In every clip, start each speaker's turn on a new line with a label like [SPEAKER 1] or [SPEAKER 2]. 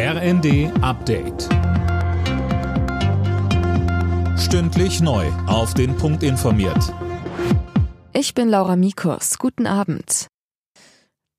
[SPEAKER 1] RND Update. Stündlich neu. Auf den Punkt informiert.
[SPEAKER 2] Ich bin Laura Mikurs. Guten Abend.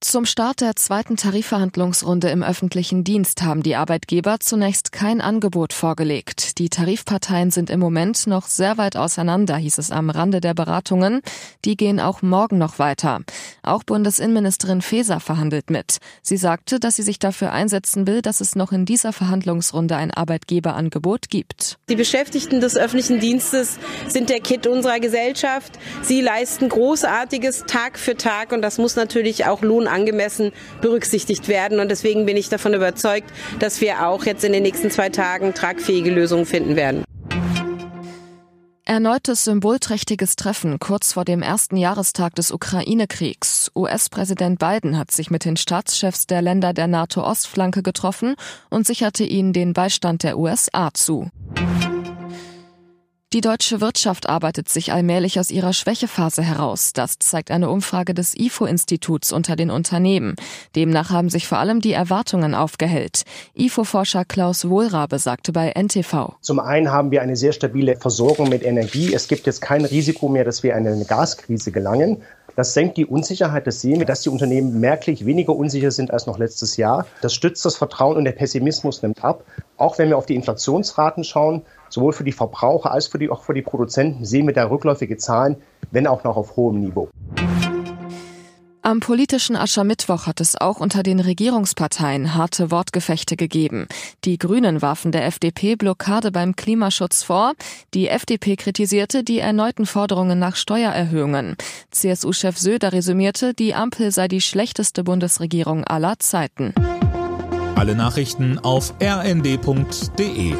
[SPEAKER 2] Zum Start der zweiten Tarifverhandlungsrunde im öffentlichen Dienst haben die Arbeitgeber zunächst kein Angebot vorgelegt. Die Tarifparteien sind im Moment noch sehr weit auseinander, hieß es am Rande der Beratungen. Die gehen auch morgen noch weiter. Auch Bundesinnenministerin Faeser verhandelt mit. Sie sagte, dass sie sich dafür einsetzen will, dass es noch in dieser Verhandlungsrunde ein Arbeitgeberangebot gibt.
[SPEAKER 3] Die Beschäftigten des öffentlichen Dienstes sind der Kit unserer Gesellschaft. Sie leisten Großartiges Tag für Tag und das muss natürlich auch Lohn angemessen berücksichtigt werden. Und deswegen bin ich davon überzeugt, dass wir auch jetzt in den nächsten zwei Tagen tragfähige Lösungen finden werden.
[SPEAKER 2] Erneutes symbolträchtiges Treffen kurz vor dem ersten Jahrestag des Ukraine-Kriegs. US-Präsident Biden hat sich mit den Staatschefs der Länder der NATO-Ostflanke getroffen und sicherte ihnen den Beistand der USA zu. Die deutsche Wirtschaft arbeitet sich allmählich aus ihrer Schwächephase heraus. Das zeigt eine Umfrage des IFO-Instituts unter den Unternehmen. Demnach haben sich vor allem die Erwartungen aufgehellt. IFO-Forscher Klaus Wohlrabe sagte bei NTV.
[SPEAKER 4] Zum einen haben wir eine sehr stabile Versorgung mit Energie. Es gibt jetzt kein Risiko mehr, dass wir in eine Gaskrise gelangen. Das senkt die Unsicherheit. Das sehen wir, dass die Unternehmen merklich weniger unsicher sind als noch letztes Jahr. Das stützt das Vertrauen und der Pessimismus nimmt ab. Auch wenn wir auf die Inflationsraten schauen, sowohl für die Verbraucher als für die, auch für die Produzenten sehen wir da rückläufige Zahlen, wenn auch noch auf hohem Niveau.
[SPEAKER 2] Am politischen Aschermittwoch hat es auch unter den Regierungsparteien harte Wortgefechte gegeben. Die Grünen warfen der FDP Blockade beim Klimaschutz vor. Die FDP kritisierte die erneuten Forderungen nach Steuererhöhungen. CSU-Chef Söder resümierte, die Ampel sei die schlechteste Bundesregierung aller Zeiten.
[SPEAKER 1] Alle Nachrichten auf rnd.de